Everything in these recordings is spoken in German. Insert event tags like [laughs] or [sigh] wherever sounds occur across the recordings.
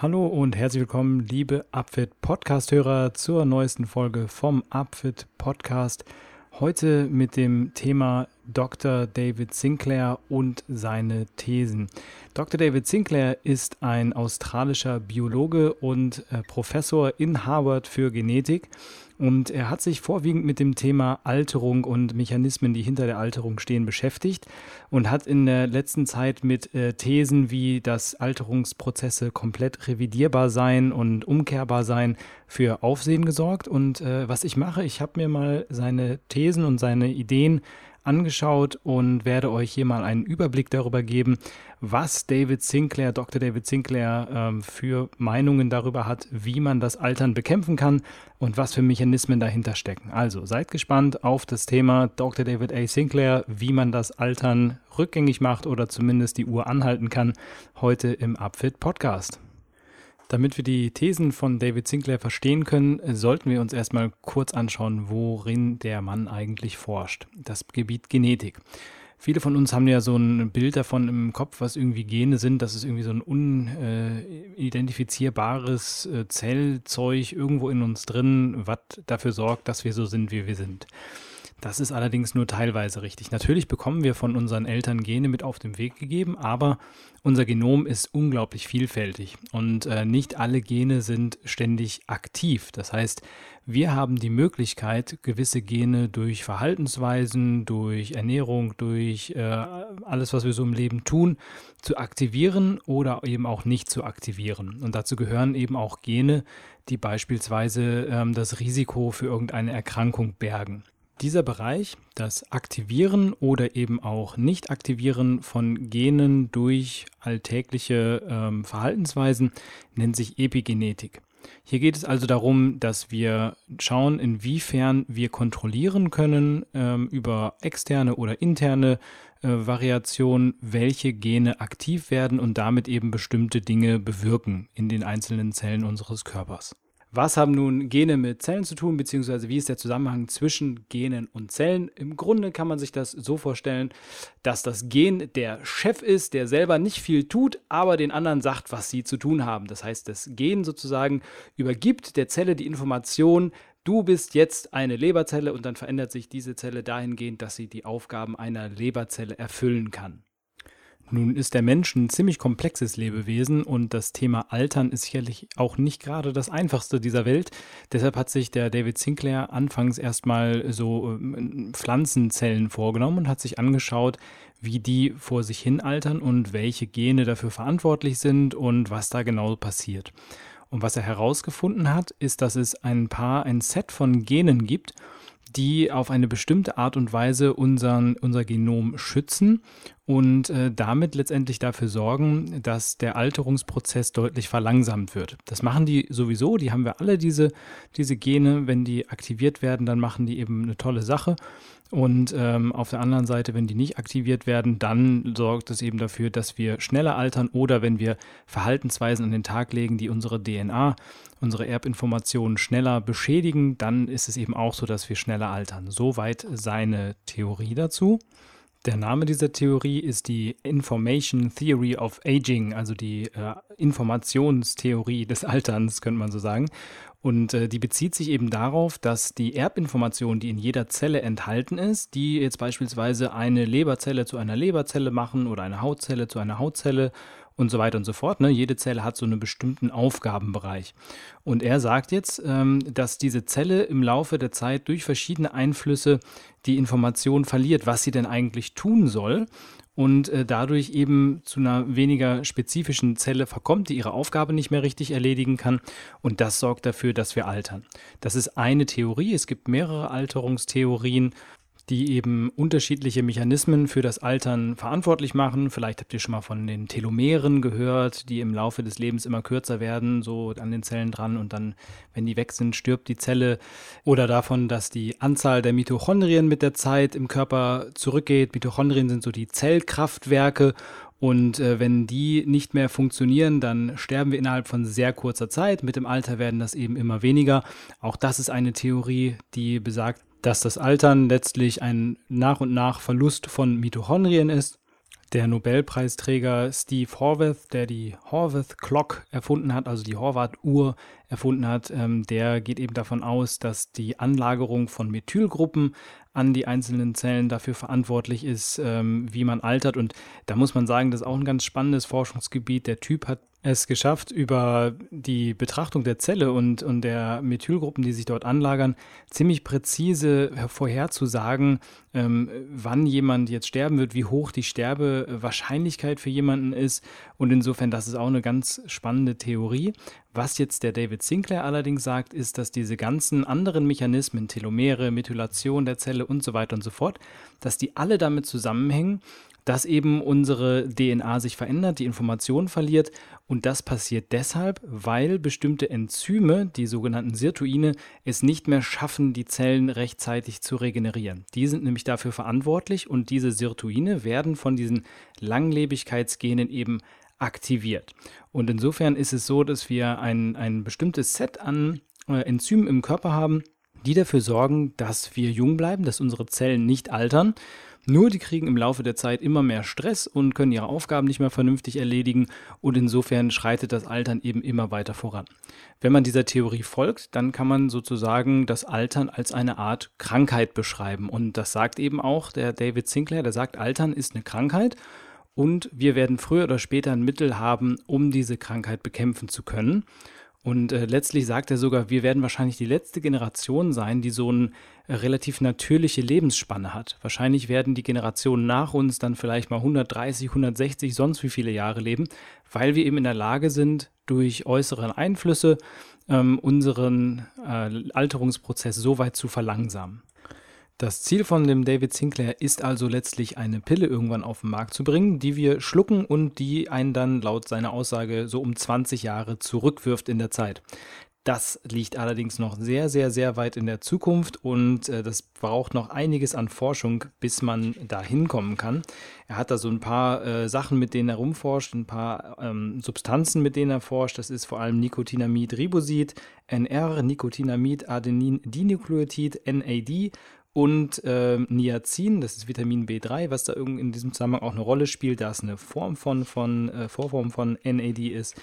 Hallo und herzlich willkommen, liebe Upfit Podcast-Hörer, zur neuesten Folge vom Upfit Podcast. Heute mit dem Thema Dr. David Sinclair und seine Thesen. Dr. David Sinclair ist ein australischer Biologe und äh, Professor in Harvard für Genetik und er hat sich vorwiegend mit dem Thema Alterung und Mechanismen, die hinter der Alterung stehen, beschäftigt und hat in der letzten Zeit mit äh, Thesen wie, dass Alterungsprozesse komplett revidierbar sein und umkehrbar sein, für Aufsehen gesorgt. Und äh, was ich mache, ich habe mir mal seine Thesen und seine Ideen angeschaut und werde euch hier mal einen Überblick darüber geben, was David Sinclair, Dr. David Sinclair ähm, für Meinungen darüber hat, wie man das Altern bekämpfen kann und was für Mechanismen dahinter stecken. Also seid gespannt auf das Thema Dr. David A. Sinclair, wie man das Altern rückgängig macht oder zumindest die Uhr anhalten kann, heute im Upfit Podcast. Damit wir die Thesen von David Sinclair verstehen können, sollten wir uns erstmal kurz anschauen, worin der Mann eigentlich forscht. Das Gebiet Genetik. Viele von uns haben ja so ein Bild davon im Kopf, was irgendwie Gene sind. Das ist irgendwie so ein unidentifizierbares äh, Zellzeug irgendwo in uns drin, was dafür sorgt, dass wir so sind, wie wir sind. Das ist allerdings nur teilweise richtig. Natürlich bekommen wir von unseren Eltern Gene mit auf den Weg gegeben, aber unser Genom ist unglaublich vielfältig und äh, nicht alle Gene sind ständig aktiv. Das heißt, wir haben die Möglichkeit, gewisse Gene durch Verhaltensweisen, durch Ernährung, durch äh, alles, was wir so im Leben tun, zu aktivieren oder eben auch nicht zu aktivieren. Und dazu gehören eben auch Gene, die beispielsweise ähm, das Risiko für irgendeine Erkrankung bergen. Dieser Bereich, das Aktivieren oder eben auch Nicht-Aktivieren von Genen durch alltägliche ähm, Verhaltensweisen, nennt sich Epigenetik. Hier geht es also darum, dass wir schauen, inwiefern wir kontrollieren können ähm, über externe oder interne äh, Variationen, welche Gene aktiv werden und damit eben bestimmte Dinge bewirken in den einzelnen Zellen unseres Körpers. Was haben nun Gene mit Zellen zu tun, beziehungsweise wie ist der Zusammenhang zwischen Genen und Zellen? Im Grunde kann man sich das so vorstellen, dass das Gen der Chef ist, der selber nicht viel tut, aber den anderen sagt, was sie zu tun haben. Das heißt, das Gen sozusagen übergibt der Zelle die Information, du bist jetzt eine Leberzelle und dann verändert sich diese Zelle dahingehend, dass sie die Aufgaben einer Leberzelle erfüllen kann. Nun ist der Mensch ein ziemlich komplexes Lebewesen und das Thema Altern ist sicherlich auch nicht gerade das einfachste dieser Welt. Deshalb hat sich der David Sinclair anfangs erstmal so ähm, Pflanzenzellen vorgenommen und hat sich angeschaut, wie die vor sich hin altern und welche Gene dafür verantwortlich sind und was da genau passiert. Und was er herausgefunden hat, ist, dass es ein paar, ein Set von Genen gibt, die auf eine bestimmte Art und Weise unseren, unser Genom schützen und äh, damit letztendlich dafür sorgen, dass der Alterungsprozess deutlich verlangsamt wird. Das machen die sowieso, die haben wir alle, diese, diese Gene. Wenn die aktiviert werden, dann machen die eben eine tolle Sache. Und ähm, auf der anderen Seite, wenn die nicht aktiviert werden, dann sorgt es eben dafür, dass wir schneller altern oder wenn wir Verhaltensweisen an den Tag legen, die unsere DNA, unsere Erbinformationen schneller beschädigen, dann ist es eben auch so, dass wir schneller altern. Soweit seine Theorie dazu. Der Name dieser Theorie ist die Information Theory of Aging, also die äh, Informationstheorie des Alterns, könnte man so sagen. Und äh, die bezieht sich eben darauf, dass die Erbinformation, die in jeder Zelle enthalten ist, die jetzt beispielsweise eine Leberzelle zu einer Leberzelle machen oder eine Hautzelle zu einer Hautzelle und so weiter und so fort. Ne? Jede Zelle hat so einen bestimmten Aufgabenbereich. Und er sagt jetzt, ähm, dass diese Zelle im Laufe der Zeit durch verschiedene Einflüsse die Information verliert, was sie denn eigentlich tun soll und äh, dadurch eben zu einer weniger spezifischen Zelle verkommt, die ihre Aufgabe nicht mehr richtig erledigen kann. Und das sorgt dafür, dass wir altern. Das ist eine Theorie. Es gibt mehrere Alterungstheorien die eben unterschiedliche Mechanismen für das Altern verantwortlich machen. Vielleicht habt ihr schon mal von den Telomeren gehört, die im Laufe des Lebens immer kürzer werden, so an den Zellen dran und dann, wenn die weg sind, stirbt die Zelle. Oder davon, dass die Anzahl der Mitochondrien mit der Zeit im Körper zurückgeht. Mitochondrien sind so die Zellkraftwerke und äh, wenn die nicht mehr funktionieren, dann sterben wir innerhalb von sehr kurzer Zeit. Mit dem Alter werden das eben immer weniger. Auch das ist eine Theorie, die besagt, dass das Altern letztlich ein nach und nach Verlust von Mitochondrien ist. Der Nobelpreisträger Steve Horvath, der die Horvath Clock erfunden hat, also die Horvath-Uhr erfunden hat, ähm, der geht eben davon aus, dass die Anlagerung von Methylgruppen an die einzelnen Zellen dafür verantwortlich ist, ähm, wie man altert. Und da muss man sagen, das ist auch ein ganz spannendes Forschungsgebiet. Der Typ hat es geschafft, über die Betrachtung der Zelle und, und der Methylgruppen, die sich dort anlagern, ziemlich präzise vorherzusagen, ähm, wann jemand jetzt sterben wird, wie hoch die Sterbewahrscheinlichkeit für jemanden ist. Und insofern, das ist auch eine ganz spannende Theorie. Was jetzt der David Sinclair allerdings sagt, ist, dass diese ganzen anderen Mechanismen, Telomere, Methylation der Zelle und so weiter und so fort, dass die alle damit zusammenhängen, dass eben unsere DNA sich verändert, die Information verliert. Und das passiert deshalb, weil bestimmte Enzyme, die sogenannten Sirtuine, es nicht mehr schaffen, die Zellen rechtzeitig zu regenerieren. Die sind nämlich dafür verantwortlich und diese Sirtuine werden von diesen Langlebigkeitsgenen eben aktiviert. Und insofern ist es so, dass wir ein, ein bestimmtes Set an äh, Enzymen im Körper haben, die dafür sorgen, dass wir jung bleiben, dass unsere Zellen nicht altern nur die kriegen im Laufe der Zeit immer mehr Stress und können ihre Aufgaben nicht mehr vernünftig erledigen und insofern schreitet das Altern eben immer weiter voran. Wenn man dieser Theorie folgt, dann kann man sozusagen das Altern als eine Art Krankheit beschreiben und das sagt eben auch der David Sinclair, der sagt, Altern ist eine Krankheit und wir werden früher oder später ein Mittel haben, um diese Krankheit bekämpfen zu können. Und äh, letztlich sagt er sogar, wir werden wahrscheinlich die letzte Generation sein, die so eine äh, relativ natürliche Lebensspanne hat. Wahrscheinlich werden die Generationen nach uns dann vielleicht mal 130, 160, sonst wie viele Jahre leben, weil wir eben in der Lage sind, durch äußere Einflüsse ähm, unseren äh, Alterungsprozess so weit zu verlangsamen. Das Ziel von dem David Sinclair ist also letztlich eine Pille irgendwann auf den Markt zu bringen, die wir schlucken und die einen dann laut seiner Aussage so um 20 Jahre zurückwirft in der Zeit. Das liegt allerdings noch sehr, sehr, sehr weit in der Zukunft und äh, das braucht noch einiges an Forschung, bis man da hinkommen kann. Er hat da so ein paar äh, Sachen, mit denen er rumforscht, ein paar ähm, Substanzen, mit denen er forscht. Das ist vor allem Nicotinamid Ribosid, NR, Nicotinamid Adenin Dinukleotid, NAD und äh, Niacin, das ist Vitamin B3, was da in diesem Zusammenhang auch eine Rolle spielt, da es eine Form von, von äh, Vorform von NAD ist.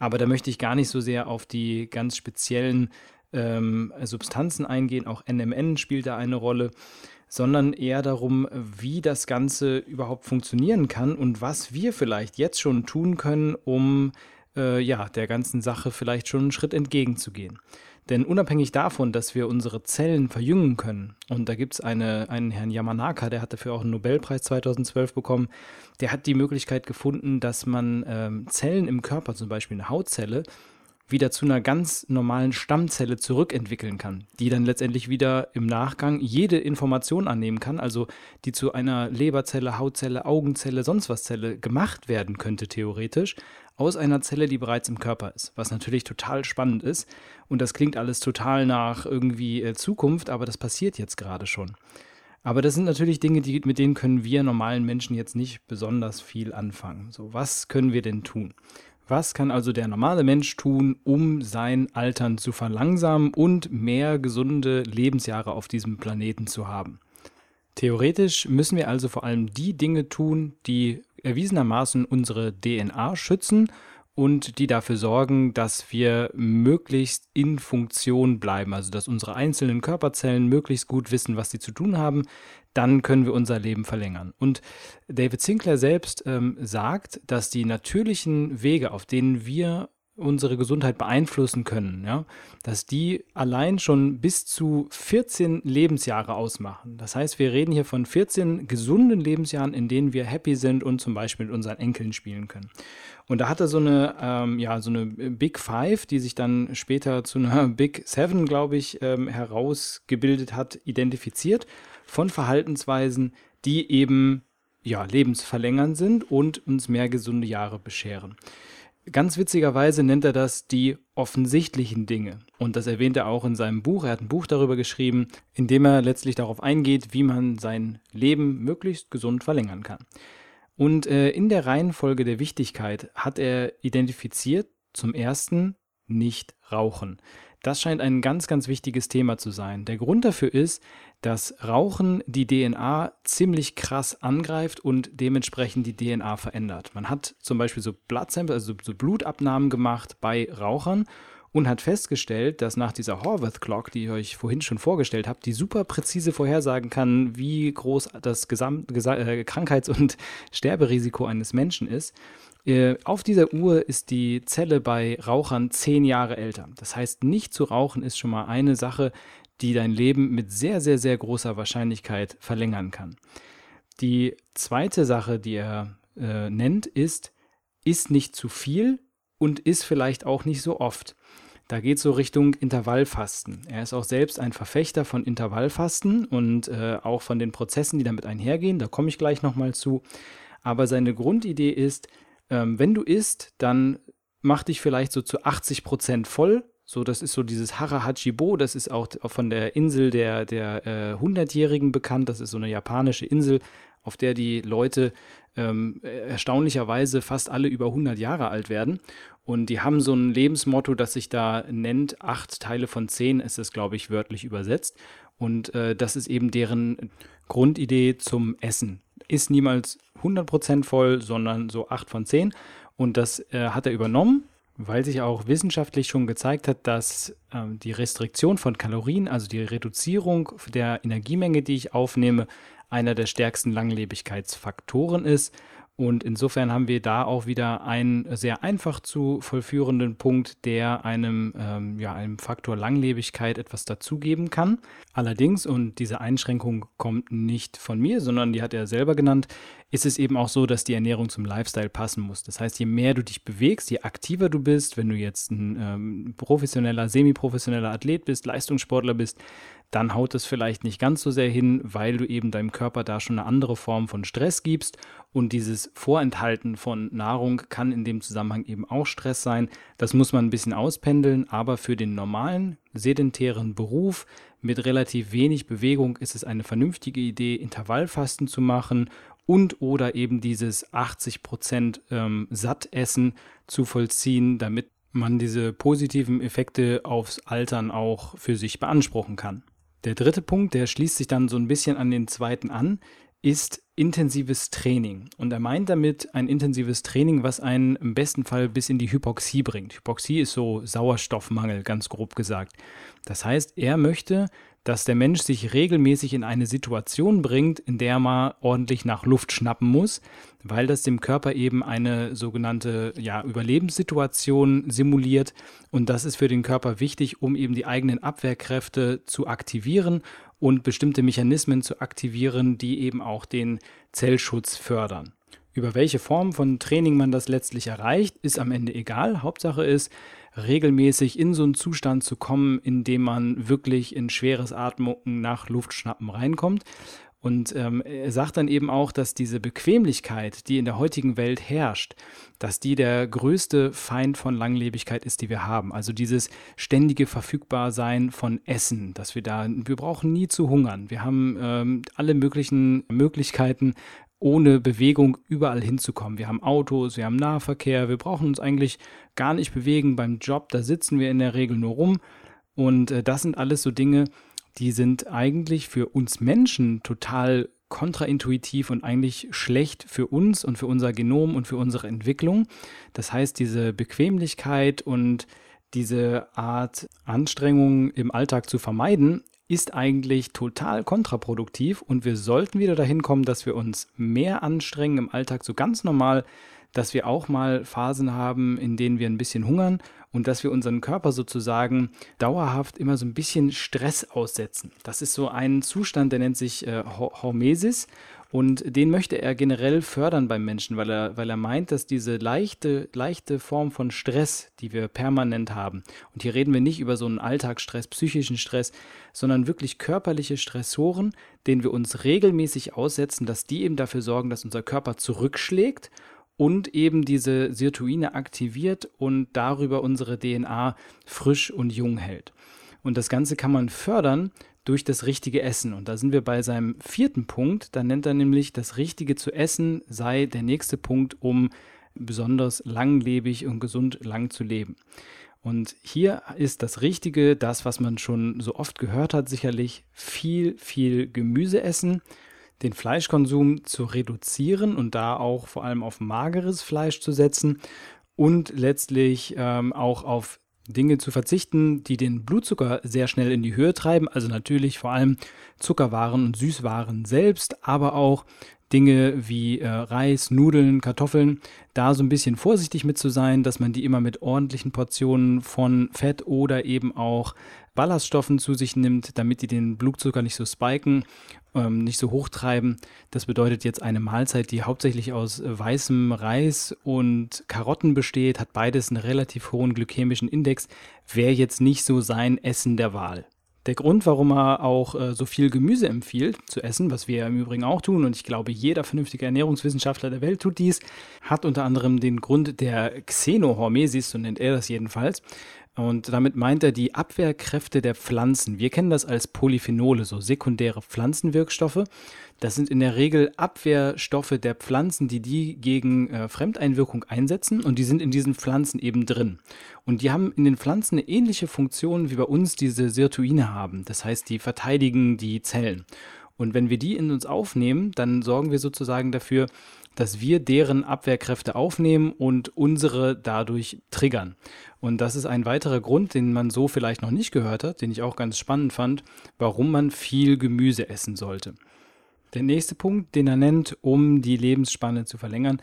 Aber da möchte ich gar nicht so sehr auf die ganz speziellen ähm, Substanzen eingehen. Auch NMN spielt da eine Rolle sondern eher darum, wie das Ganze überhaupt funktionieren kann und was wir vielleicht jetzt schon tun können, um äh, ja, der ganzen Sache vielleicht schon einen Schritt entgegenzugehen. Denn unabhängig davon, dass wir unsere Zellen verjüngen können, und da gibt es eine, einen Herrn Yamanaka, der hat dafür auch einen Nobelpreis 2012 bekommen, der hat die Möglichkeit gefunden, dass man ähm, Zellen im Körper, zum Beispiel eine Hautzelle, wieder zu einer ganz normalen Stammzelle zurückentwickeln kann, die dann letztendlich wieder im Nachgang jede Information annehmen kann, also die zu einer Leberzelle, Hautzelle, Augenzelle, sonst was Zelle gemacht werden könnte theoretisch, aus einer Zelle, die bereits im Körper ist, was natürlich total spannend ist und das klingt alles total nach irgendwie äh, Zukunft, aber das passiert jetzt gerade schon. Aber das sind natürlich Dinge, die, mit denen können wir normalen Menschen jetzt nicht besonders viel anfangen. So, was können wir denn tun? Was kann also der normale Mensch tun, um sein Altern zu verlangsamen und mehr gesunde Lebensjahre auf diesem Planeten zu haben? Theoretisch müssen wir also vor allem die Dinge tun, die erwiesenermaßen unsere DNA schützen und die dafür sorgen, dass wir möglichst in Funktion bleiben, also dass unsere einzelnen Körperzellen möglichst gut wissen, was sie zu tun haben, dann können wir unser Leben verlängern. Und David Sinclair selbst ähm, sagt, dass die natürlichen Wege, auf denen wir unsere Gesundheit beeinflussen können, ja, dass die allein schon bis zu 14 Lebensjahre ausmachen. Das heißt, wir reden hier von 14 gesunden Lebensjahren, in denen wir happy sind und zum Beispiel mit unseren Enkeln spielen können. Und da hat er so eine, ähm, ja, so eine Big Five, die sich dann später zu einer [laughs] Big Seven, glaube ich, ähm, herausgebildet hat, identifiziert von Verhaltensweisen, die eben ja, lebensverlängernd sind und uns mehr gesunde Jahre bescheren. Ganz witzigerweise nennt er das die offensichtlichen Dinge. Und das erwähnt er auch in seinem Buch. Er hat ein Buch darüber geschrieben, in dem er letztlich darauf eingeht, wie man sein Leben möglichst gesund verlängern kann. Und äh, in der Reihenfolge der Wichtigkeit hat er identifiziert zum ersten nicht rauchen. Das scheint ein ganz, ganz wichtiges Thema zu sein. Der Grund dafür ist, dass Rauchen die DNA ziemlich krass angreift und dementsprechend die DNA verändert. Man hat zum Beispiel so Blood also so Blutabnahmen gemacht bei Rauchern und hat festgestellt, dass nach dieser Horvath Clock, die ich euch vorhin schon vorgestellt habe, die super präzise vorhersagen kann, wie groß das Gesamt Gesa äh, Krankheits- und [laughs] Sterberisiko eines Menschen ist. Äh, auf dieser Uhr ist die Zelle bei Rauchern zehn Jahre älter. Das heißt, nicht zu rauchen ist schon mal eine Sache, die dein Leben mit sehr, sehr, sehr großer Wahrscheinlichkeit verlängern kann. Die zweite Sache, die er äh, nennt, ist, ist nicht zu viel und ist vielleicht auch nicht so oft. Da geht so Richtung Intervallfasten. Er ist auch selbst ein Verfechter von Intervallfasten und äh, auch von den Prozessen, die damit einhergehen. Da komme ich gleich nochmal zu. Aber seine Grundidee ist, ähm, wenn du isst, dann mach dich vielleicht so zu 80 Prozent voll. So, das ist so dieses Harahachibo, das ist auch von der Insel der, der äh, 100-Jährigen bekannt. Das ist so eine japanische Insel, auf der die Leute ähm, erstaunlicherweise fast alle über 100 Jahre alt werden. Und die haben so ein Lebensmotto, das sich da nennt, acht Teile von zehn ist es, glaube ich, wörtlich übersetzt. Und äh, das ist eben deren Grundidee zum Essen. Ist niemals 100% voll, sondern so acht von zehn. Und das äh, hat er übernommen, weil sich auch wissenschaftlich schon gezeigt hat, dass äh, die Restriktion von Kalorien, also die Reduzierung der Energiemenge, die ich aufnehme, einer der stärksten Langlebigkeitsfaktoren ist. Und insofern haben wir da auch wieder einen sehr einfach zu vollführenden Punkt, der einem, ähm, ja, einem Faktor Langlebigkeit etwas dazugeben kann. Allerdings, und diese Einschränkung kommt nicht von mir, sondern die hat er selber genannt, ist es eben auch so, dass die Ernährung zum Lifestyle passen muss. Das heißt, je mehr du dich bewegst, je aktiver du bist, wenn du jetzt ein ähm, professioneller, semi-professioneller Athlet bist, Leistungssportler bist, dann haut es vielleicht nicht ganz so sehr hin, weil du eben deinem Körper da schon eine andere Form von Stress gibst. Und dieses Vorenthalten von Nahrung kann in dem Zusammenhang eben auch Stress sein. Das muss man ein bisschen auspendeln, aber für den normalen, sedentären Beruf mit relativ wenig Bewegung ist es eine vernünftige Idee, Intervallfasten zu machen und oder eben dieses 80% ähm, Sattessen zu vollziehen, damit man diese positiven Effekte aufs Altern auch für sich beanspruchen kann. Der dritte Punkt, der schließt sich dann so ein bisschen an den zweiten an, ist intensives Training. Und er meint damit ein intensives Training, was einen im besten Fall bis in die Hypoxie bringt. Hypoxie ist so Sauerstoffmangel, ganz grob gesagt. Das heißt, er möchte, dass der Mensch sich regelmäßig in eine Situation bringt, in der man ordentlich nach Luft schnappen muss, weil das dem Körper eben eine sogenannte ja, Überlebenssituation simuliert. Und das ist für den Körper wichtig, um eben die eigenen Abwehrkräfte zu aktivieren und bestimmte Mechanismen zu aktivieren, die eben auch den Zellschutz fördern. Über welche Form von Training man das letztlich erreicht, ist am Ende egal. Hauptsache ist, regelmäßig in so einen Zustand zu kommen, in dem man wirklich in schweres Atmen nach Luftschnappen reinkommt. Und ähm, er sagt dann eben auch, dass diese Bequemlichkeit, die in der heutigen Welt herrscht, dass die der größte Feind von Langlebigkeit ist, die wir haben. Also dieses ständige Verfügbarsein von Essen, dass wir da, wir brauchen nie zu hungern. Wir haben ähm, alle möglichen Möglichkeiten, ohne Bewegung überall hinzukommen. Wir haben Autos, wir haben Nahverkehr, wir brauchen uns eigentlich gar nicht bewegen beim Job, da sitzen wir in der Regel nur rum. Und äh, das sind alles so Dinge, die sind eigentlich für uns Menschen total kontraintuitiv und eigentlich schlecht für uns und für unser Genom und für unsere Entwicklung. Das heißt, diese Bequemlichkeit und diese Art Anstrengung im Alltag zu vermeiden, ist eigentlich total kontraproduktiv und wir sollten wieder dahin kommen, dass wir uns mehr anstrengen im Alltag so ganz normal, dass wir auch mal Phasen haben, in denen wir ein bisschen hungern und dass wir unseren Körper sozusagen dauerhaft immer so ein bisschen Stress aussetzen. Das ist so ein Zustand, der nennt sich äh, Hormesis und den möchte er generell fördern beim Menschen, weil er, weil er meint, dass diese leichte, leichte Form von Stress, die wir permanent haben, und hier reden wir nicht über so einen Alltagsstress, psychischen Stress, sondern wirklich körperliche Stressoren, denen wir uns regelmäßig aussetzen, dass die eben dafür sorgen, dass unser Körper zurückschlägt und eben diese Sirtuine aktiviert und darüber unsere DNA frisch und jung hält. Und das Ganze kann man fördern durch das richtige Essen. Und da sind wir bei seinem vierten Punkt. Da nennt er nämlich, das Richtige zu essen sei der nächste Punkt, um besonders langlebig und gesund lang zu leben. Und hier ist das Richtige, das, was man schon so oft gehört hat, sicherlich viel, viel Gemüse essen, den Fleischkonsum zu reduzieren und da auch vor allem auf mageres Fleisch zu setzen und letztlich ähm, auch auf Dinge zu verzichten, die den Blutzucker sehr schnell in die Höhe treiben. Also natürlich vor allem Zuckerwaren und Süßwaren selbst, aber auch Dinge wie äh, Reis, Nudeln, Kartoffeln, da so ein bisschen vorsichtig mit zu sein, dass man die immer mit ordentlichen Portionen von Fett oder eben auch Ballaststoffen zu sich nimmt, damit die den Blutzucker nicht so spiken, ähm, nicht so hochtreiben. Das bedeutet jetzt eine Mahlzeit, die hauptsächlich aus weißem Reis und Karotten besteht, hat beides einen relativ hohen glykämischen Index, wäre jetzt nicht so sein Essen der Wahl. Der Grund, warum er auch äh, so viel Gemüse empfiehlt zu essen, was wir im Übrigen auch tun, und ich glaube, jeder vernünftige Ernährungswissenschaftler der Welt tut dies, hat unter anderem den Grund der Xenohormesis, so nennt er das jedenfalls. Und damit meint er die Abwehrkräfte der Pflanzen. Wir kennen das als Polyphenole, so sekundäre Pflanzenwirkstoffe. Das sind in der Regel Abwehrstoffe der Pflanzen, die die gegen äh, Fremdeinwirkung einsetzen und die sind in diesen Pflanzen eben drin. Und die haben in den Pflanzen eine ähnliche Funktion wie bei uns diese Sirtuine haben. Das heißt, die verteidigen die Zellen. Und wenn wir die in uns aufnehmen, dann sorgen wir sozusagen dafür, dass wir deren Abwehrkräfte aufnehmen und unsere dadurch triggern. Und das ist ein weiterer Grund, den man so vielleicht noch nicht gehört hat, den ich auch ganz spannend fand, warum man viel Gemüse essen sollte. Der nächste Punkt, den er nennt, um die Lebensspanne zu verlängern,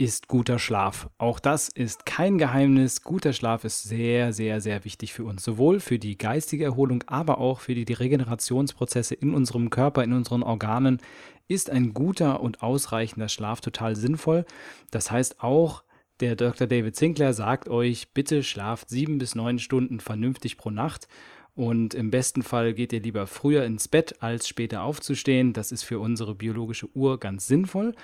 ist guter Schlaf. Auch das ist kein Geheimnis. Guter Schlaf ist sehr, sehr, sehr wichtig für uns. Sowohl für die geistige Erholung, aber auch für die Regenerationsprozesse in unserem Körper, in unseren Organen ist ein guter und ausreichender Schlaf total sinnvoll. Das heißt auch, der Dr. David Sinclair sagt euch, bitte schlaft sieben bis neun Stunden vernünftig pro Nacht und im besten Fall geht ihr lieber früher ins Bett, als später aufzustehen. Das ist für unsere biologische Uhr ganz sinnvoll.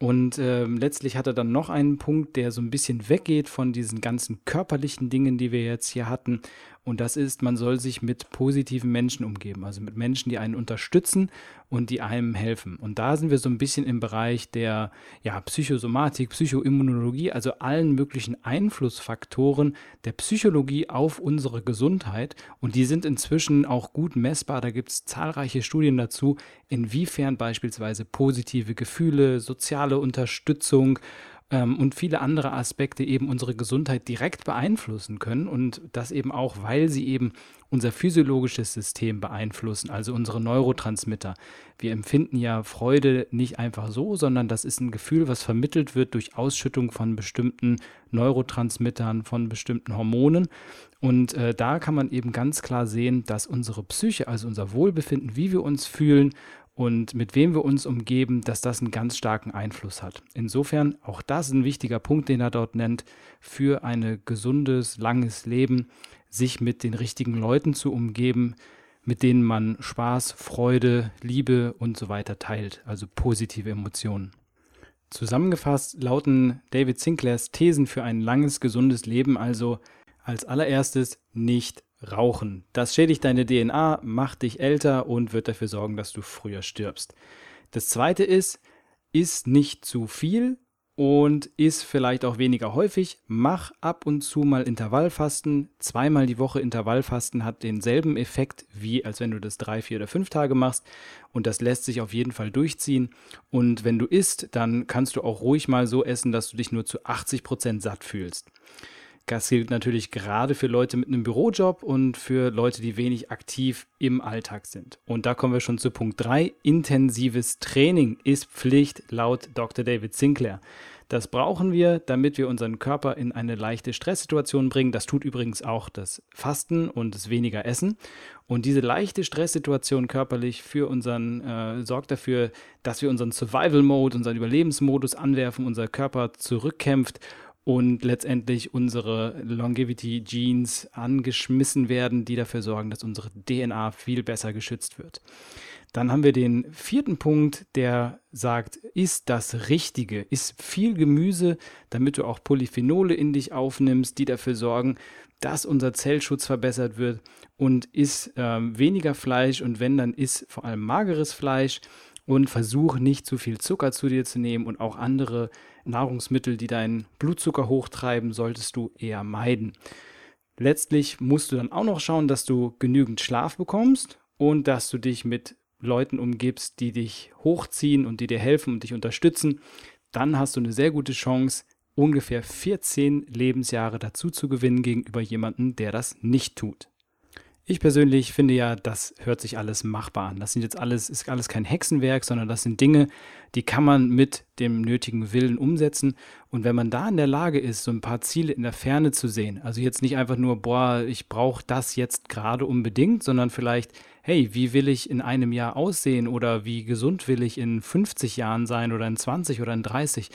Und äh, letztlich hat er dann noch einen Punkt, der so ein bisschen weggeht von diesen ganzen körperlichen Dingen, die wir jetzt hier hatten und das ist, man soll sich mit positiven Menschen umgeben, also mit Menschen, die einen unterstützen und die einem helfen. Und da sind wir so ein bisschen im Bereich der ja, Psychosomatik, Psychoimmunologie, also allen möglichen Einflussfaktoren der Psychologie auf unsere Gesundheit. Und die sind inzwischen auch gut messbar. Da gibt es zahlreiche Studien dazu, inwiefern beispielsweise positive Gefühle, soziale Unterstützung, ähm, und viele andere Aspekte eben unsere Gesundheit direkt beeinflussen können und das eben auch, weil sie eben unser physiologisches System beeinflussen, also unsere Neurotransmitter. Wir empfinden ja Freude nicht einfach so, sondern das ist ein Gefühl, was vermittelt wird durch Ausschüttung von bestimmten Neurotransmittern, von bestimmten Hormonen. Und äh, da kann man eben ganz klar sehen, dass unsere Psyche, also unser Wohlbefinden, wie wir uns fühlen und mit wem wir uns umgeben, dass das einen ganz starken Einfluss hat. Insofern auch das ein wichtiger Punkt, den er dort nennt, für ein gesundes, langes Leben, sich mit den richtigen Leuten zu umgeben, mit denen man Spaß, Freude, Liebe und so weiter teilt, also positive Emotionen. Zusammengefasst lauten David Sinclairs Thesen für ein langes, gesundes Leben also als allererstes nicht Rauchen. Das schädigt deine DNA, macht dich älter und wird dafür sorgen, dass du früher stirbst. Das zweite ist, iss nicht zu viel und isst vielleicht auch weniger häufig. Mach ab und zu mal Intervallfasten. Zweimal die Woche Intervallfasten hat denselben Effekt, wie als wenn du das drei, vier oder fünf Tage machst. Und das lässt sich auf jeden Fall durchziehen. Und wenn du isst, dann kannst du auch ruhig mal so essen, dass du dich nur zu 80 Prozent satt fühlst. Das gilt natürlich gerade für Leute mit einem Bürojob und für Leute, die wenig aktiv im Alltag sind. Und da kommen wir schon zu Punkt 3. Intensives Training ist Pflicht laut Dr. David Sinclair. Das brauchen wir, damit wir unseren Körper in eine leichte Stresssituation bringen. Das tut übrigens auch das Fasten und das weniger Essen. Und diese leichte Stresssituation körperlich für unseren, äh, sorgt dafür, dass wir unseren Survival-Mode, unseren Überlebensmodus anwerfen, unser Körper zurückkämpft und letztendlich unsere Longevity Genes angeschmissen werden, die dafür sorgen, dass unsere DNA viel besser geschützt wird. Dann haben wir den vierten Punkt, der sagt, ist das Richtige, ist viel Gemüse, damit du auch Polyphenole in dich aufnimmst, die dafür sorgen, dass unser Zellschutz verbessert wird und ist äh, weniger Fleisch und wenn, dann ist vor allem mageres Fleisch und versuch nicht zu viel Zucker zu dir zu nehmen und auch andere Nahrungsmittel, die deinen Blutzucker hochtreiben, solltest du eher meiden. Letztlich musst du dann auch noch schauen, dass du genügend Schlaf bekommst und dass du dich mit Leuten umgibst, die dich hochziehen und die dir helfen und dich unterstützen. Dann hast du eine sehr gute Chance, ungefähr 14 Lebensjahre dazu zu gewinnen gegenüber jemandem, der das nicht tut. Ich persönlich finde ja, das hört sich alles machbar an. Das sind jetzt alles, ist alles kein Hexenwerk, sondern das sind Dinge, die kann man mit dem nötigen Willen umsetzen. Und wenn man da in der Lage ist, so ein paar Ziele in der Ferne zu sehen, also jetzt nicht einfach nur, boah, ich brauche das jetzt gerade unbedingt, sondern vielleicht, hey, wie will ich in einem Jahr aussehen oder wie gesund will ich in 50 Jahren sein oder in 20 oder in 30,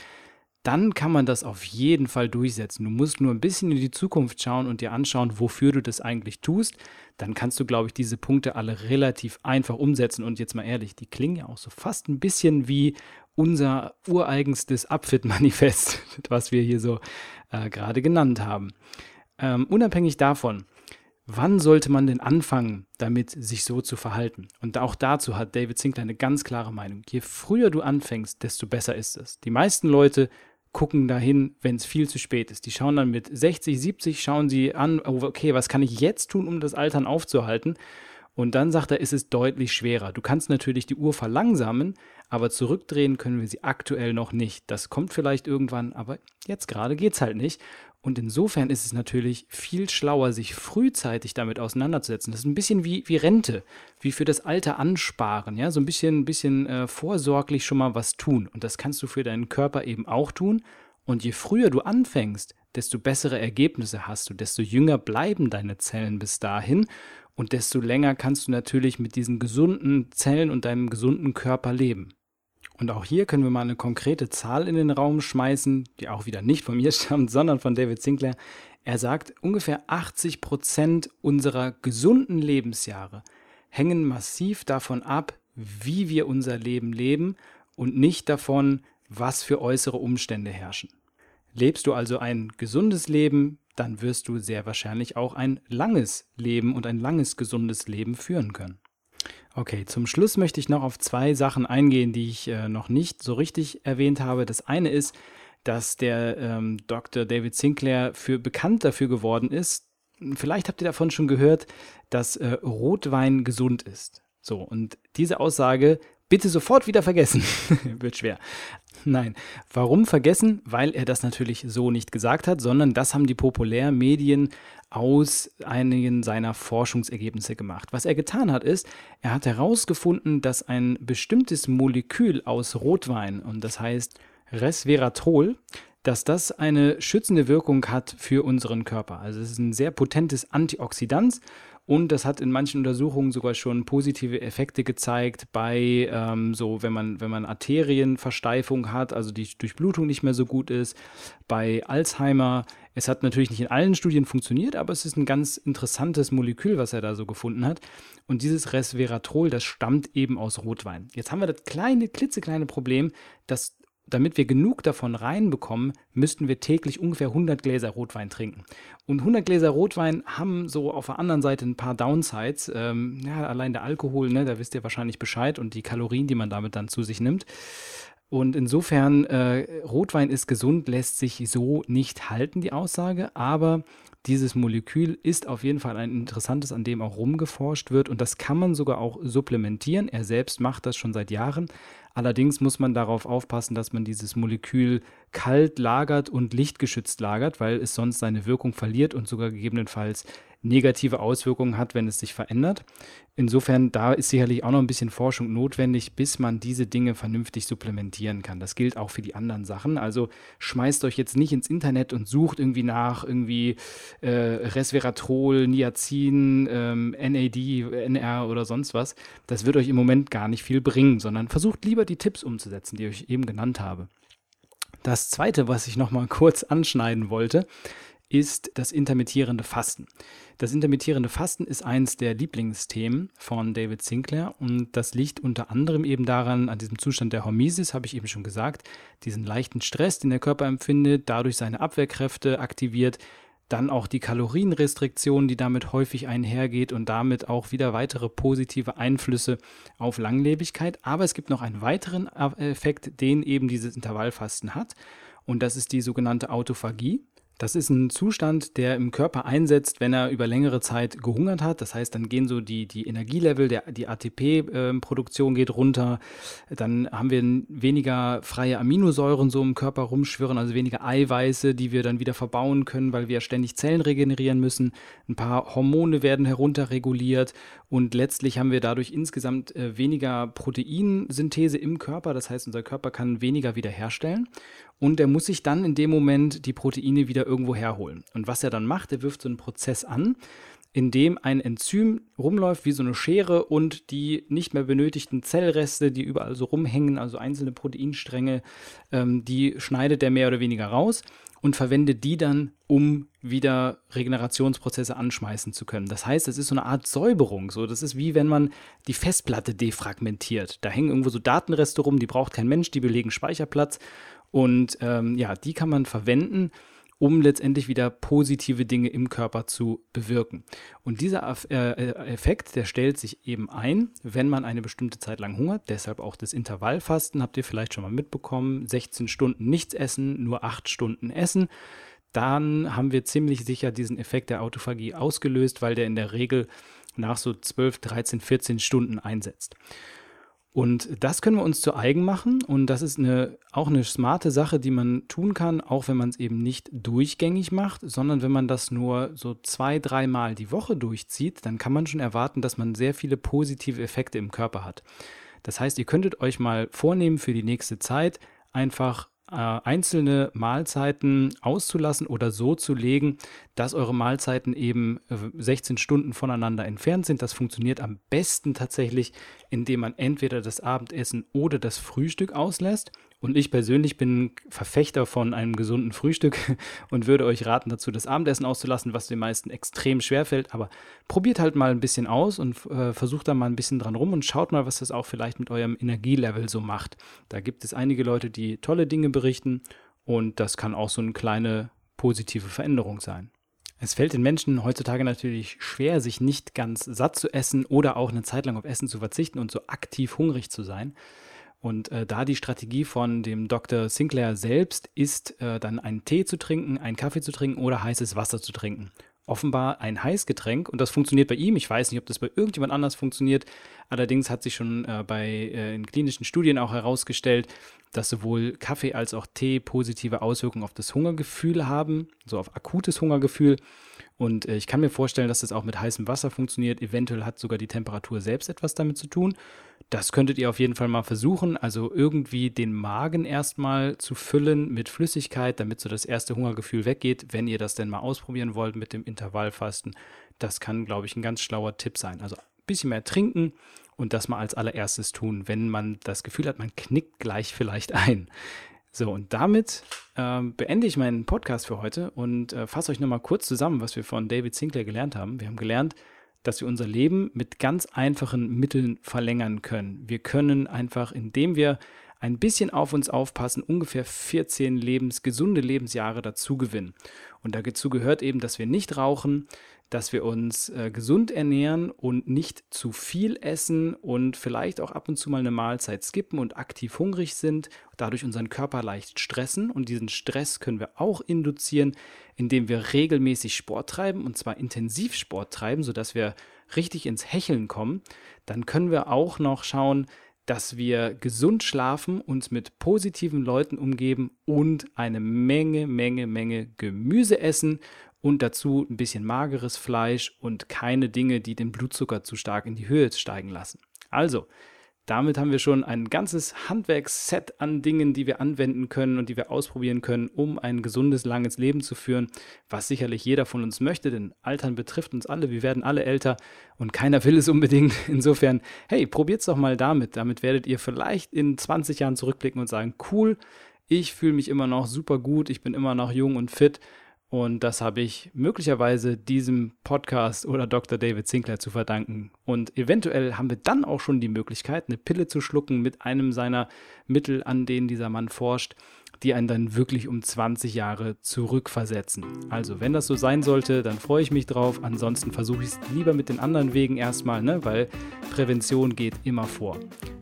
dann kann man das auf jeden Fall durchsetzen. Du musst nur ein bisschen in die Zukunft schauen und dir anschauen, wofür du das eigentlich tust. Dann kannst du, glaube ich, diese Punkte alle relativ einfach umsetzen. Und jetzt mal ehrlich, die klingen ja auch so fast ein bisschen wie unser ureigenstes Upfit-Manifest, [laughs] was wir hier so äh, gerade genannt haben. Ähm, unabhängig davon, wann sollte man denn anfangen, damit sich so zu verhalten? Und auch dazu hat David Sinclair eine ganz klare Meinung. Je früher du anfängst, desto besser ist es. Die meisten Leute gucken dahin, wenn es viel zu spät ist. Die schauen dann mit 60, 70, schauen sie an, oh, okay, was kann ich jetzt tun, um das Altern aufzuhalten? Und dann sagt er, ist es deutlich schwerer. Du kannst natürlich die Uhr verlangsamen, aber zurückdrehen können wir sie aktuell noch nicht. Das kommt vielleicht irgendwann, aber jetzt gerade geht es halt nicht. Und insofern ist es natürlich viel schlauer, sich frühzeitig damit auseinanderzusetzen. Das ist ein bisschen wie, wie Rente, wie für das Alter ansparen, ja, so ein bisschen, ein bisschen äh, vorsorglich schon mal was tun. Und das kannst du für deinen Körper eben auch tun. Und je früher du anfängst, desto bessere Ergebnisse hast du, desto jünger bleiben deine Zellen bis dahin und desto länger kannst du natürlich mit diesen gesunden Zellen und deinem gesunden Körper leben. Und auch hier können wir mal eine konkrete Zahl in den Raum schmeißen, die auch wieder nicht von mir [laughs] stammt, sondern von David Sinclair. Er sagt, ungefähr 80 Prozent unserer gesunden Lebensjahre hängen massiv davon ab, wie wir unser Leben leben und nicht davon, was für äußere Umstände herrschen. Lebst du also ein gesundes Leben, dann wirst du sehr wahrscheinlich auch ein langes Leben und ein langes gesundes Leben führen können. Okay, zum Schluss möchte ich noch auf zwei Sachen eingehen, die ich äh, noch nicht so richtig erwähnt habe. Das eine ist, dass der ähm, Dr. David Sinclair für bekannt dafür geworden ist. Vielleicht habt ihr davon schon gehört, dass äh, Rotwein gesund ist. So, und diese Aussage bitte sofort wieder vergessen. [laughs] Wird schwer. Nein. Warum vergessen? Weil er das natürlich so nicht gesagt hat, sondern das haben die Populärmedien aus einigen seiner Forschungsergebnisse gemacht. Was er getan hat, ist, er hat herausgefunden, dass ein bestimmtes Molekül aus Rotwein, und das heißt Resveratrol, dass das eine schützende Wirkung hat für unseren Körper. Also es ist ein sehr potentes Antioxidant und das hat in manchen Untersuchungen sogar schon positive Effekte gezeigt bei ähm, so, wenn man, wenn man Arterienversteifung hat, also die Durchblutung nicht mehr so gut ist, bei Alzheimer. Es hat natürlich nicht in allen Studien funktioniert, aber es ist ein ganz interessantes Molekül, was er da so gefunden hat. Und dieses Resveratrol, das stammt eben aus Rotwein. Jetzt haben wir das kleine, klitzekleine Problem, dass damit wir genug davon reinbekommen, müssten wir täglich ungefähr 100 Gläser Rotwein trinken. Und 100 Gläser Rotwein haben so auf der anderen Seite ein paar Downsides. Ähm, ja, allein der Alkohol, ne, da wisst ihr wahrscheinlich Bescheid und die Kalorien, die man damit dann zu sich nimmt. Und insofern, äh, Rotwein ist gesund, lässt sich so nicht halten, die Aussage, aber dieses Molekül ist auf jeden Fall ein interessantes, an dem auch rumgeforscht wird und das kann man sogar auch supplementieren. Er selbst macht das schon seit Jahren. Allerdings muss man darauf aufpassen, dass man dieses Molekül kalt lagert und lichtgeschützt lagert, weil es sonst seine Wirkung verliert und sogar gegebenenfalls negative Auswirkungen hat, wenn es sich verändert. Insofern, da ist sicherlich auch noch ein bisschen Forschung notwendig, bis man diese Dinge vernünftig supplementieren kann. Das gilt auch für die anderen Sachen. Also schmeißt euch jetzt nicht ins Internet und sucht irgendwie nach irgendwie äh, Resveratrol, Niacin, ähm, NAD, NR oder sonst was. Das wird euch im Moment gar nicht viel bringen, sondern versucht lieber die Tipps umzusetzen, die ich eben genannt habe. Das zweite, was ich noch mal kurz anschneiden wollte, ist das intermittierende Fasten. Das intermittierende Fasten ist eins der Lieblingsthemen von David Sinclair und das liegt unter anderem eben daran, an diesem Zustand der Hormesis, habe ich eben schon gesagt, diesen leichten Stress, den der Körper empfindet, dadurch seine Abwehrkräfte aktiviert, dann auch die Kalorienrestriktion, die damit häufig einhergeht und damit auch wieder weitere positive Einflüsse auf Langlebigkeit. Aber es gibt noch einen weiteren Effekt, den eben dieses Intervallfasten hat. Und das ist die sogenannte Autophagie. Das ist ein Zustand, der im Körper einsetzt, wenn er über längere Zeit gehungert hat. Das heißt, dann gehen so die, die Energielevel, der, die ATP-Produktion ähm, geht runter. Dann haben wir weniger freie Aminosäuren so im Körper rumschwirren, also weniger Eiweiße, die wir dann wieder verbauen können, weil wir ständig Zellen regenerieren müssen. Ein paar Hormone werden herunterreguliert und letztlich haben wir dadurch insgesamt äh, weniger Proteinsynthese im Körper. Das heißt, unser Körper kann weniger wiederherstellen und er muss sich dann in dem Moment die Proteine wieder irgendwo herholen. Und was er dann macht, er wirft so einen Prozess an, in dem ein Enzym rumläuft wie so eine Schere und die nicht mehr benötigten Zellreste, die überall so rumhängen, also einzelne Proteinstränge, ähm, die schneidet er mehr oder weniger raus und verwendet die dann, um wieder Regenerationsprozesse anschmeißen zu können. Das heißt, es ist so eine Art Säuberung. So, das ist wie wenn man die Festplatte defragmentiert. Da hängen irgendwo so Datenreste rum, die braucht kein Mensch, die belegen Speicherplatz und ähm, ja, die kann man verwenden, um letztendlich wieder positive Dinge im Körper zu bewirken. Und dieser äh, Effekt, der stellt sich eben ein, wenn man eine bestimmte Zeit lang hungert. Deshalb auch das Intervallfasten, habt ihr vielleicht schon mal mitbekommen. 16 Stunden nichts essen, nur 8 Stunden essen. Dann haben wir ziemlich sicher diesen Effekt der Autophagie ausgelöst, weil der in der Regel nach so 12, 13, 14 Stunden einsetzt. Und das können wir uns zu eigen machen und das ist eine, auch eine smarte Sache, die man tun kann, auch wenn man es eben nicht durchgängig macht, sondern wenn man das nur so zwei, dreimal die Woche durchzieht, dann kann man schon erwarten, dass man sehr viele positive Effekte im Körper hat. Das heißt, ihr könntet euch mal vornehmen für die nächste Zeit, einfach äh, einzelne Mahlzeiten auszulassen oder so zu legen, dass eure Mahlzeiten eben 16 äh, Stunden voneinander entfernt sind. Das funktioniert am besten tatsächlich, indem man entweder das Abendessen oder das Frühstück auslässt. Und ich persönlich bin Verfechter von einem gesunden Frühstück [laughs] und würde euch raten, dazu das Abendessen auszulassen, was den meisten extrem schwer fällt. Aber probiert halt mal ein bisschen aus und äh, versucht da mal ein bisschen dran rum und schaut mal, was das auch vielleicht mit eurem Energielevel so macht. Da gibt es einige Leute, die tolle Dinge berichten und das kann auch so eine kleine positive Veränderung sein. Es fällt den Menschen heutzutage natürlich schwer, sich nicht ganz satt zu essen oder auch eine Zeit lang auf Essen zu verzichten und so aktiv hungrig zu sein. Und äh, da die Strategie von dem Dr. Sinclair selbst ist, äh, dann einen Tee zu trinken, einen Kaffee zu trinken oder heißes Wasser zu trinken. Offenbar ein Heißgetränk und das funktioniert bei ihm. Ich weiß nicht, ob das bei irgendjemand anders funktioniert. Allerdings hat sich schon äh, bei äh, in klinischen Studien auch herausgestellt, dass sowohl Kaffee als auch Tee positive Auswirkungen auf das Hungergefühl haben, so auf akutes Hungergefühl. Und äh, ich kann mir vorstellen, dass das auch mit heißem Wasser funktioniert. Eventuell hat sogar die Temperatur selbst etwas damit zu tun. Das könntet ihr auf jeden Fall mal versuchen. Also irgendwie den Magen erstmal zu füllen mit Flüssigkeit, damit so das erste Hungergefühl weggeht, wenn ihr das denn mal ausprobieren wollt mit dem Intervallfasten. Das kann, glaube ich, ein ganz schlauer Tipp sein. Also ein bisschen mehr trinken und das mal als allererstes tun, wenn man das Gefühl hat, man knickt gleich vielleicht ein. So, und damit ähm, beende ich meinen Podcast für heute und äh, fasse euch nochmal kurz zusammen, was wir von David Sinclair gelernt haben. Wir haben gelernt, dass wir unser Leben mit ganz einfachen Mitteln verlängern können. Wir können einfach, indem wir ein bisschen auf uns aufpassen, ungefähr 14 Lebens, gesunde Lebensjahre dazu gewinnen. Und dazu gehört eben, dass wir nicht rauchen, dass wir uns äh, gesund ernähren und nicht zu viel essen und vielleicht auch ab und zu mal eine Mahlzeit skippen und aktiv hungrig sind, dadurch unseren Körper leicht stressen. Und diesen Stress können wir auch induzieren, indem wir regelmäßig Sport treiben und zwar intensiv Sport treiben, sodass wir richtig ins Hecheln kommen. Dann können wir auch noch schauen, dass wir gesund schlafen, uns mit positiven Leuten umgeben und eine Menge, Menge, Menge Gemüse essen und dazu ein bisschen mageres Fleisch und keine Dinge, die den Blutzucker zu stark in die Höhe steigen lassen. Also, damit haben wir schon ein ganzes Handwerksset an Dingen, die wir anwenden können und die wir ausprobieren können, um ein gesundes, langes Leben zu führen, was sicherlich jeder von uns möchte, denn Altern betrifft uns alle, wir werden alle älter und keiner will es unbedingt. [laughs] Insofern, hey, probiert's doch mal damit. Damit werdet ihr vielleicht in 20 Jahren zurückblicken und sagen, cool, ich fühle mich immer noch super gut, ich bin immer noch jung und fit und das habe ich möglicherweise diesem Podcast oder Dr. David Sinclair zu verdanken. Und eventuell haben wir dann auch schon die Möglichkeit, eine Pille zu schlucken mit einem seiner Mittel, an denen dieser Mann forscht, die einen dann wirklich um 20 Jahre zurückversetzen. Also, wenn das so sein sollte, dann freue ich mich drauf. Ansonsten versuche ich es lieber mit den anderen Wegen erstmal, ne? weil Prävention geht immer vor.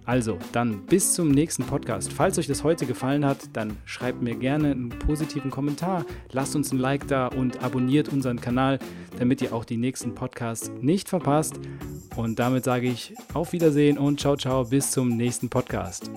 Also, dann bis zum nächsten Podcast. Falls euch das heute gefallen hat, dann schreibt mir gerne einen positiven Kommentar, lasst uns ein Like da und abonniert unseren Kanal, damit ihr auch die nächsten Podcasts nicht verpasst. Und damit sage ich auf Wiedersehen und ciao, ciao, bis zum nächsten Podcast.